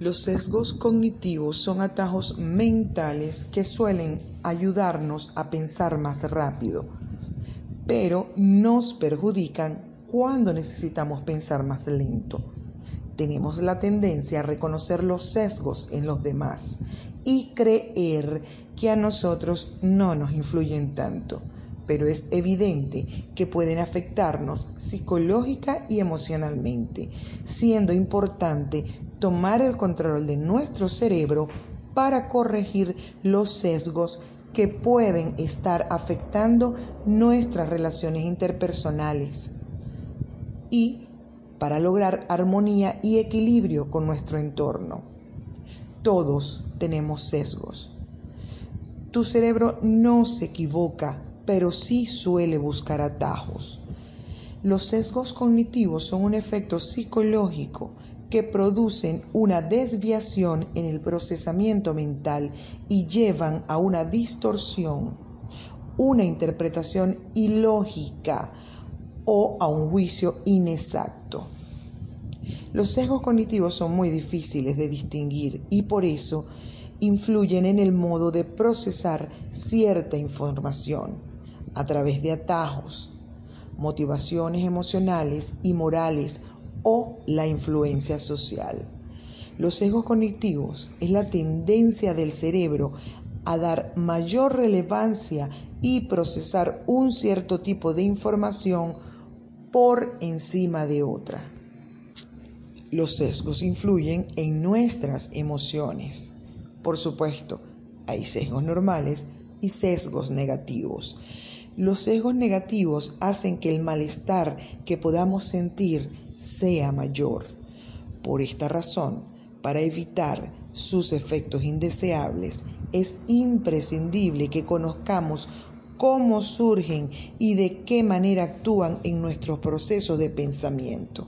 Los sesgos cognitivos son atajos mentales que suelen ayudarnos a pensar más rápido, pero nos perjudican cuando necesitamos pensar más lento. Tenemos la tendencia a reconocer los sesgos en los demás y creer que a nosotros no nos influyen tanto, pero es evidente que pueden afectarnos psicológica y emocionalmente, siendo importante tomar el control de nuestro cerebro para corregir los sesgos que pueden estar afectando nuestras relaciones interpersonales y para lograr armonía y equilibrio con nuestro entorno. Todos tenemos sesgos. Tu cerebro no se equivoca, pero sí suele buscar atajos. Los sesgos cognitivos son un efecto psicológico que producen una desviación en el procesamiento mental y llevan a una distorsión, una interpretación ilógica o a un juicio inexacto. Los sesgos cognitivos son muy difíciles de distinguir y por eso influyen en el modo de procesar cierta información a través de atajos, motivaciones emocionales y morales o la influencia social. Los sesgos cognitivos es la tendencia del cerebro a dar mayor relevancia y procesar un cierto tipo de información por encima de otra. Los sesgos influyen en nuestras emociones. Por supuesto, hay sesgos normales y sesgos negativos. Los sesgos negativos hacen que el malestar que podamos sentir sea mayor. Por esta razón, para evitar sus efectos indeseables, es imprescindible que conozcamos cómo surgen y de qué manera actúan en nuestros procesos de pensamiento.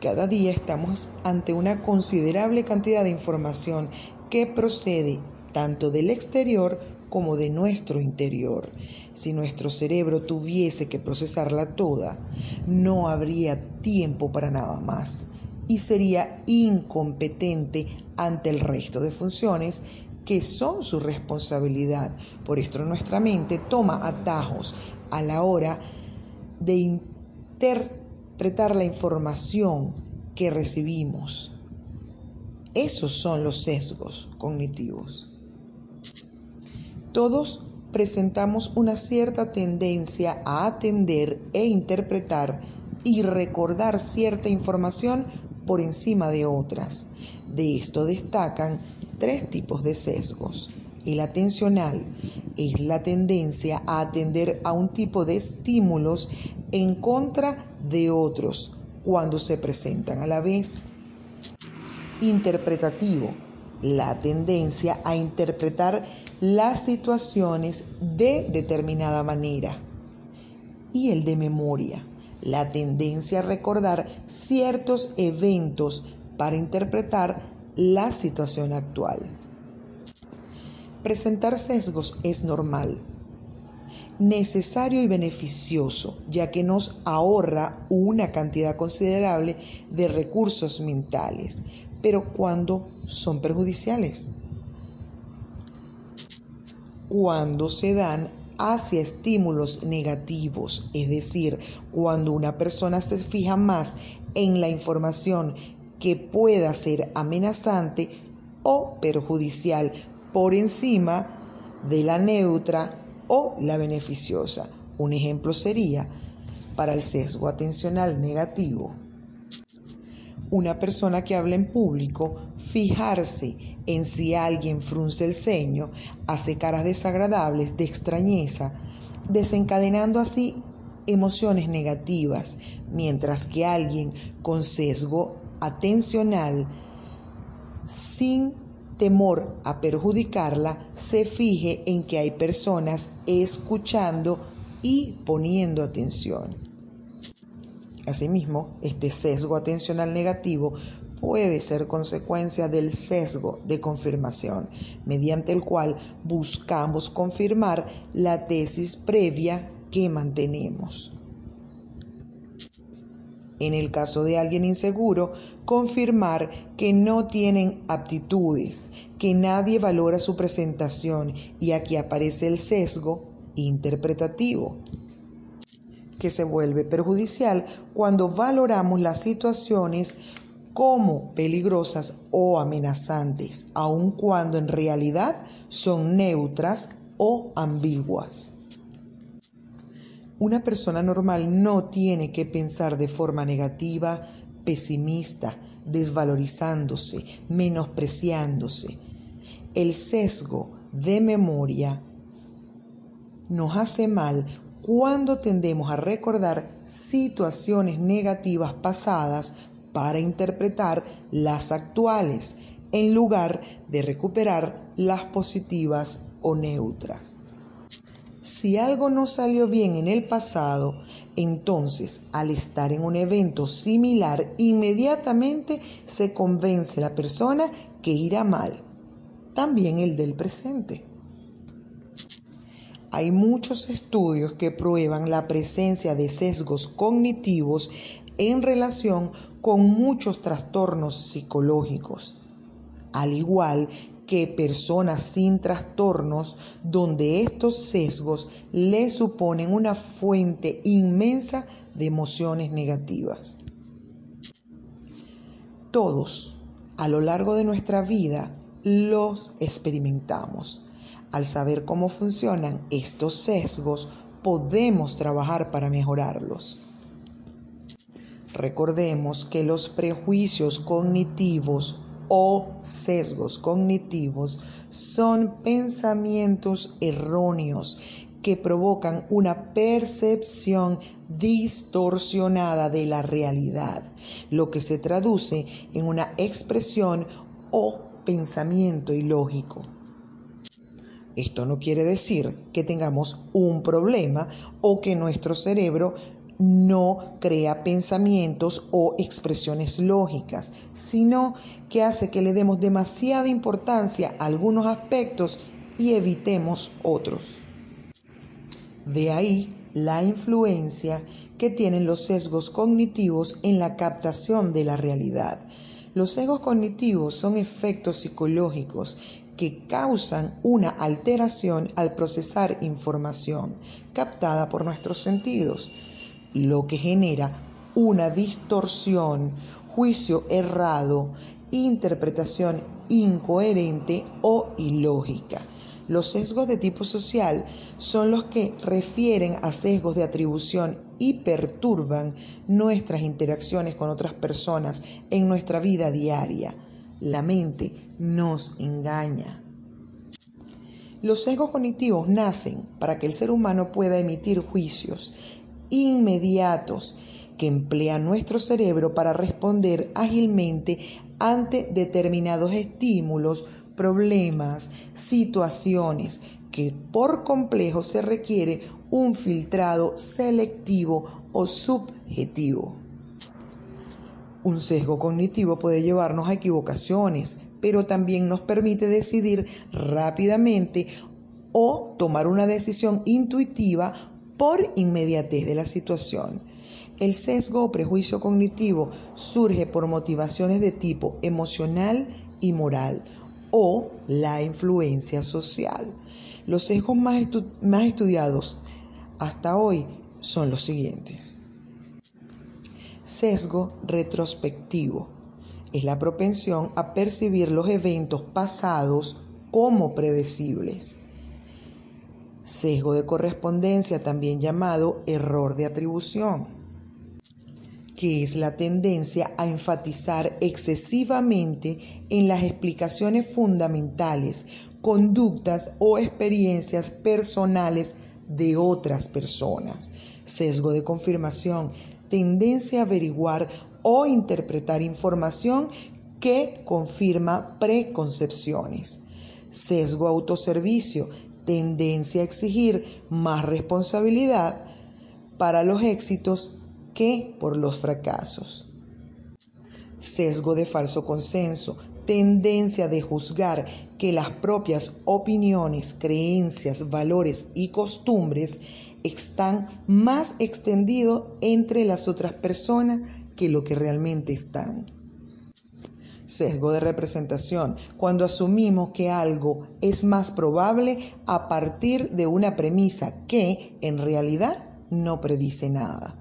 Cada día estamos ante una considerable cantidad de información que procede tanto del exterior como de nuestro interior. Si nuestro cerebro tuviese que procesarla toda, no habría tiempo para nada más y sería incompetente ante el resto de funciones que son su responsabilidad. Por esto nuestra mente toma atajos a la hora de interpretar la información que recibimos. Esos son los sesgos cognitivos. Todos presentamos una cierta tendencia a atender e interpretar y recordar cierta información por encima de otras. De esto destacan tres tipos de sesgos. El atencional es la tendencia a atender a un tipo de estímulos en contra de otros cuando se presentan a la vez. Interpretativo, la tendencia a interpretar las situaciones de determinada manera. Y el de memoria, la tendencia a recordar ciertos eventos para interpretar la situación actual. Presentar sesgos es normal, necesario y beneficioso, ya que nos ahorra una cantidad considerable de recursos mentales, pero cuando son perjudiciales cuando se dan hacia estímulos negativos, es decir, cuando una persona se fija más en la información que pueda ser amenazante o perjudicial por encima de la neutra o la beneficiosa. Un ejemplo sería para el sesgo atencional negativo. Una persona que habla en público, fijarse en si alguien frunce el ceño, hace caras desagradables de extrañeza, desencadenando así emociones negativas, mientras que alguien con sesgo atencional, sin temor a perjudicarla, se fije en que hay personas escuchando y poniendo atención. Asimismo, este sesgo atencional negativo puede ser consecuencia del sesgo de confirmación, mediante el cual buscamos confirmar la tesis previa que mantenemos. En el caso de alguien inseguro, confirmar que no tienen aptitudes, que nadie valora su presentación y aquí aparece el sesgo interpretativo que se vuelve perjudicial cuando valoramos las situaciones como peligrosas o amenazantes, aun cuando en realidad son neutras o ambiguas. Una persona normal no tiene que pensar de forma negativa, pesimista, desvalorizándose, menospreciándose. El sesgo de memoria nos hace mal cuando tendemos a recordar situaciones negativas pasadas para interpretar las actuales, en lugar de recuperar las positivas o neutras. Si algo no salió bien en el pasado, entonces al estar en un evento similar, inmediatamente se convence la persona que irá mal, también el del presente. Hay muchos estudios que prueban la presencia de sesgos cognitivos en relación con muchos trastornos psicológicos, al igual que personas sin trastornos donde estos sesgos le suponen una fuente inmensa de emociones negativas. Todos, a lo largo de nuestra vida, los experimentamos. Al saber cómo funcionan estos sesgos, podemos trabajar para mejorarlos. Recordemos que los prejuicios cognitivos o sesgos cognitivos son pensamientos erróneos que provocan una percepción distorsionada de la realidad, lo que se traduce en una expresión o pensamiento ilógico. Esto no quiere decir que tengamos un problema o que nuestro cerebro no crea pensamientos o expresiones lógicas, sino que hace que le demos demasiada importancia a algunos aspectos y evitemos otros. De ahí la influencia que tienen los sesgos cognitivos en la captación de la realidad. Los sesgos cognitivos son efectos psicológicos que causan una alteración al procesar información captada por nuestros sentidos lo que genera una distorsión, juicio errado, interpretación incoherente o ilógica. Los sesgos de tipo social son los que refieren a sesgos de atribución y perturban nuestras interacciones con otras personas en nuestra vida diaria. La mente nos engaña. Los sesgos cognitivos nacen para que el ser humano pueda emitir juicios inmediatos que emplea nuestro cerebro para responder ágilmente ante determinados estímulos, problemas, situaciones que por complejo se requiere un filtrado selectivo o subjetivo. Un sesgo cognitivo puede llevarnos a equivocaciones, pero también nos permite decidir rápidamente o tomar una decisión intuitiva por inmediatez de la situación. El sesgo o prejuicio cognitivo surge por motivaciones de tipo emocional y moral o la influencia social. Los sesgos más, estudiados hasta hoy son los siguientes. Sesgo retrospectivo es la propensión a percibir los eventos pasados como predecibles sesgo de correspondencia, también llamado error de atribución, que es la tendencia a enfatizar excesivamente en las explicaciones fundamentales, conductas o experiencias personales de otras personas. Sesgo de confirmación, tendencia a averiguar o interpretar información que confirma preconcepciones. Sesgo autoservicio, tendencia a exigir más responsabilidad para los éxitos que por los fracasos. Sesgo de falso consenso, tendencia de juzgar que las propias opiniones, creencias, valores y costumbres están más extendidos entre las otras personas que lo que realmente están. Sesgo de representación, cuando asumimos que algo es más probable a partir de una premisa que en realidad no predice nada.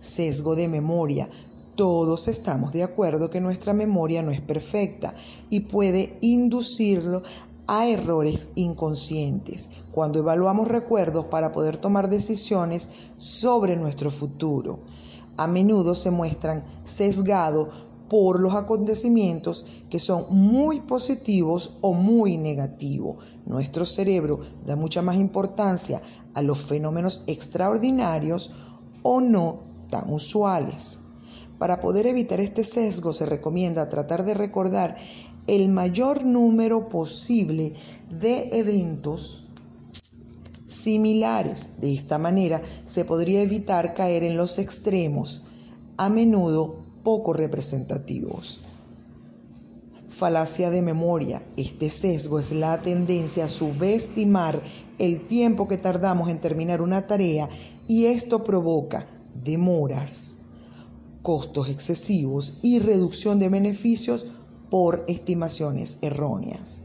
Sesgo de memoria, todos estamos de acuerdo que nuestra memoria no es perfecta y puede inducirlo a errores inconscientes cuando evaluamos recuerdos para poder tomar decisiones sobre nuestro futuro. A menudo se muestran sesgados por los acontecimientos que son muy positivos o muy negativos. Nuestro cerebro da mucha más importancia a los fenómenos extraordinarios o no tan usuales. Para poder evitar este sesgo se recomienda tratar de recordar el mayor número posible de eventos similares. De esta manera se podría evitar caer en los extremos, a menudo poco representativos. Falacia de memoria. Este sesgo es la tendencia a subestimar el tiempo que tardamos en terminar una tarea y esto provoca demoras, costos excesivos y reducción de beneficios por estimaciones erróneas.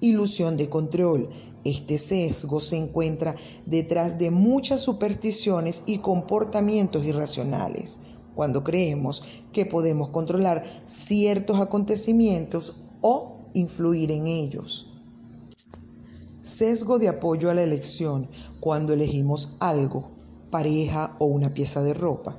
Ilusión de control. Este sesgo se encuentra detrás de muchas supersticiones y comportamientos irracionales cuando creemos que podemos controlar ciertos acontecimientos o influir en ellos. Sesgo de apoyo a la elección cuando elegimos algo, pareja o una pieza de ropa.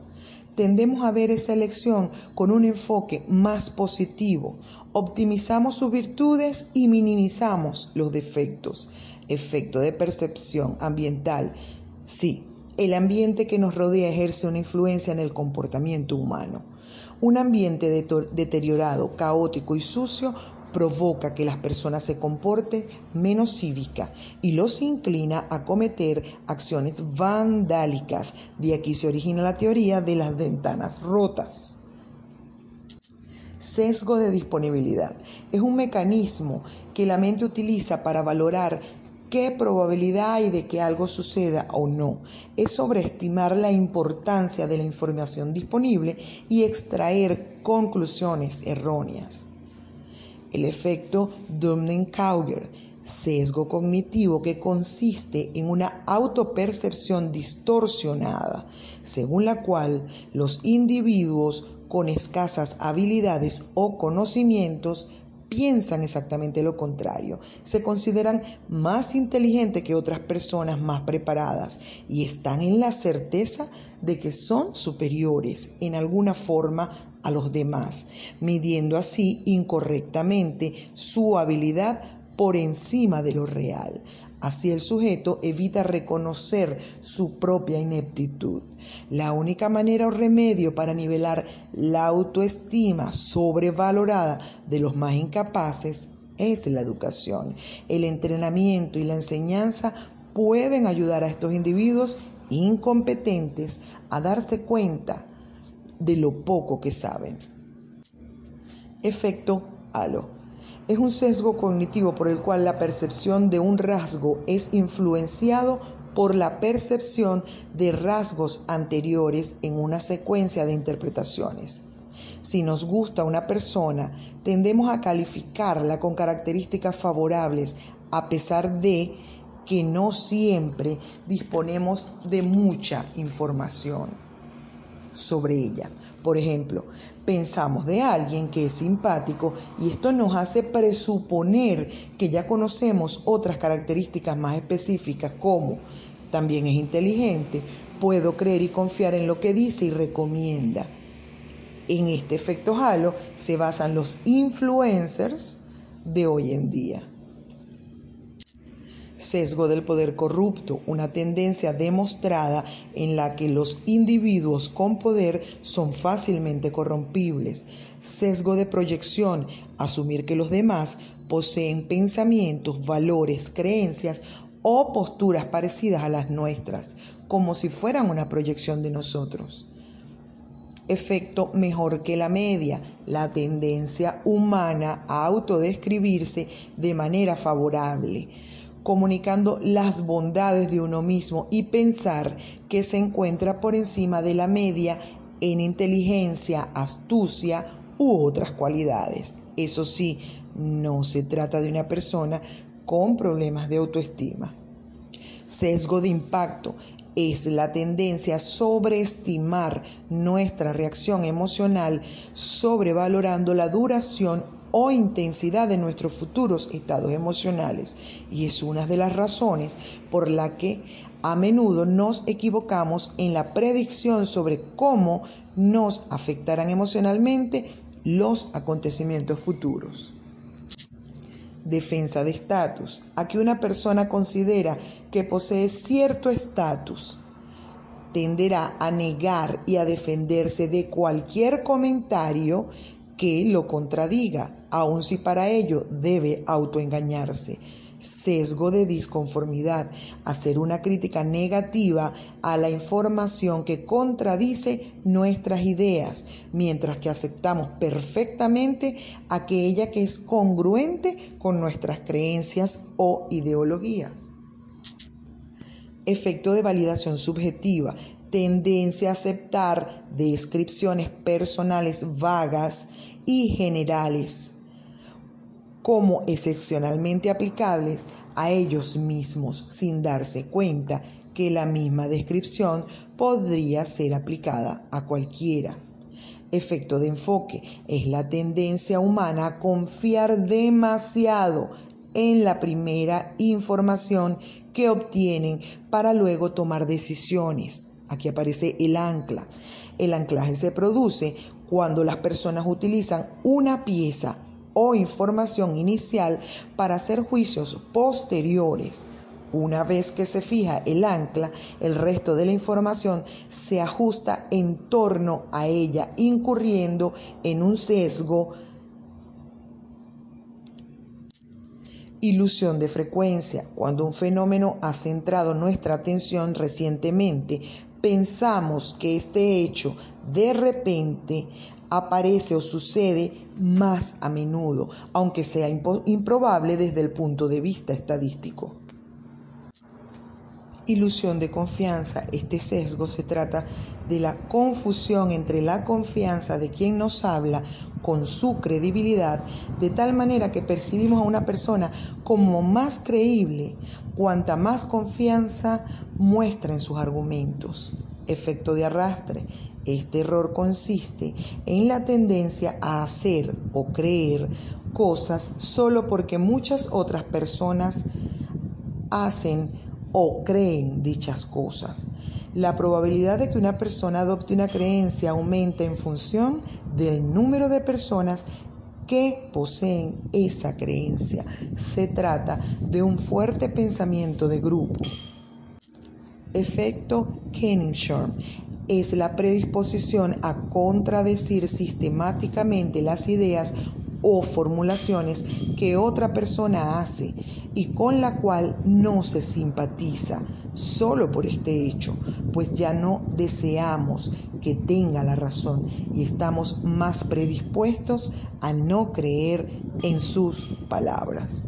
Tendemos a ver esa elección con un enfoque más positivo. Optimizamos sus virtudes y minimizamos los defectos. Efecto de percepción ambiental. Sí, el ambiente que nos rodea ejerce una influencia en el comportamiento humano. Un ambiente deteriorado, caótico y sucio provoca que las personas se comporten menos cívica y los inclina a cometer acciones vandálicas. De aquí se origina la teoría de las ventanas rotas. Sesgo de disponibilidad. Es un mecanismo que la mente utiliza para valorar qué probabilidad hay de que algo suceda o no. Es sobreestimar la importancia de la información disponible y extraer conclusiones erróneas. El efecto Dunning-Kruger, sesgo cognitivo que consiste en una autopercepción distorsionada, según la cual los individuos con escasas habilidades o conocimientos piensan exactamente lo contrario. Se consideran más inteligentes que otras personas más preparadas y están en la certeza de que son superiores en alguna forma a los demás, midiendo así incorrectamente su habilidad por encima de lo real. Así el sujeto evita reconocer su propia ineptitud. La única manera o remedio para nivelar la autoestima sobrevalorada de los más incapaces es la educación. El entrenamiento y la enseñanza pueden ayudar a estos individuos incompetentes a darse cuenta de lo poco que saben. Efecto halo es un sesgo cognitivo por el cual la percepción de un rasgo es influenciado por la percepción de rasgos anteriores en una secuencia de interpretaciones. Si nos gusta una persona, tendemos a calificarla con características favorables, a pesar de que no siempre disponemos de mucha información sobre ella. Por ejemplo, pensamos de alguien que es simpático y esto nos hace presuponer que ya conocemos otras características más específicas como también es inteligente, puedo creer y confiar en lo que dice y recomienda. En este efecto halo se basan los influencers de hoy en día. Sesgo del poder corrupto, una tendencia demostrada en la que los individuos con poder son fácilmente corrompibles. Sesgo de proyección, asumir que los demás poseen pensamientos, valores, creencias o posturas parecidas a las nuestras, como si fueran una proyección de nosotros. Efecto mejor que la media, la tendencia humana a autodescribirse de manera favorable comunicando las bondades de uno mismo y pensar que se encuentra por encima de la media en inteligencia, astucia u otras cualidades. Eso sí, no se trata de una persona con problemas de autoestima. Sesgo de impacto es la tendencia a sobreestimar nuestra reacción emocional, sobrevalorando la duración o intensidad de nuestros futuros estados emocionales. Y es una de las razones por la que a menudo nos equivocamos en la predicción sobre cómo nos afectarán emocionalmente los acontecimientos futuros. Defensa de estatus. Aquí una persona considera que posee cierto estatus. Tenderá a negar y a defenderse de cualquier comentario que lo contradiga, aun si para ello debe autoengañarse sesgo de disconformidad, hacer una crítica negativa a la información que contradice nuestras ideas, mientras que aceptamos perfectamente aquella que es congruente con nuestras creencias o ideologías. Efecto de validación subjetiva, tendencia a aceptar descripciones personales vagas y generales como excepcionalmente aplicables a ellos mismos sin darse cuenta que la misma descripción podría ser aplicada a cualquiera. Efecto de enfoque es la tendencia humana a confiar demasiado en la primera información que obtienen para luego tomar decisiones. Aquí aparece el ancla. El anclaje se produce cuando las personas utilizan una pieza o información inicial para hacer juicios posteriores. Una vez que se fija el ancla, el resto de la información se ajusta en torno a ella, incurriendo en un sesgo Ilusión de frecuencia. Cuando un fenómeno ha centrado nuestra atención recientemente, pensamos que este hecho de repente aparece o sucede más a menudo, aunque sea improbable desde el punto de vista estadístico. Ilusión de confianza. Este sesgo se trata de la confusión entre la confianza de quien nos habla con su credibilidad, de tal manera que percibimos a una persona como más creíble cuanta más confianza muestra en sus argumentos. Efecto de arrastre. Este error consiste en la tendencia a hacer o creer cosas solo porque muchas otras personas hacen o creen dichas cosas. La probabilidad de que una persona adopte una creencia aumenta en función del número de personas que poseen esa creencia. Se trata de un fuerte pensamiento de grupo. Efecto Kenningshaw es la predisposición a contradecir sistemáticamente las ideas o formulaciones que otra persona hace y con la cual no se simpatiza solo por este hecho, pues ya no deseamos que tenga la razón y estamos más predispuestos a no creer en sus palabras.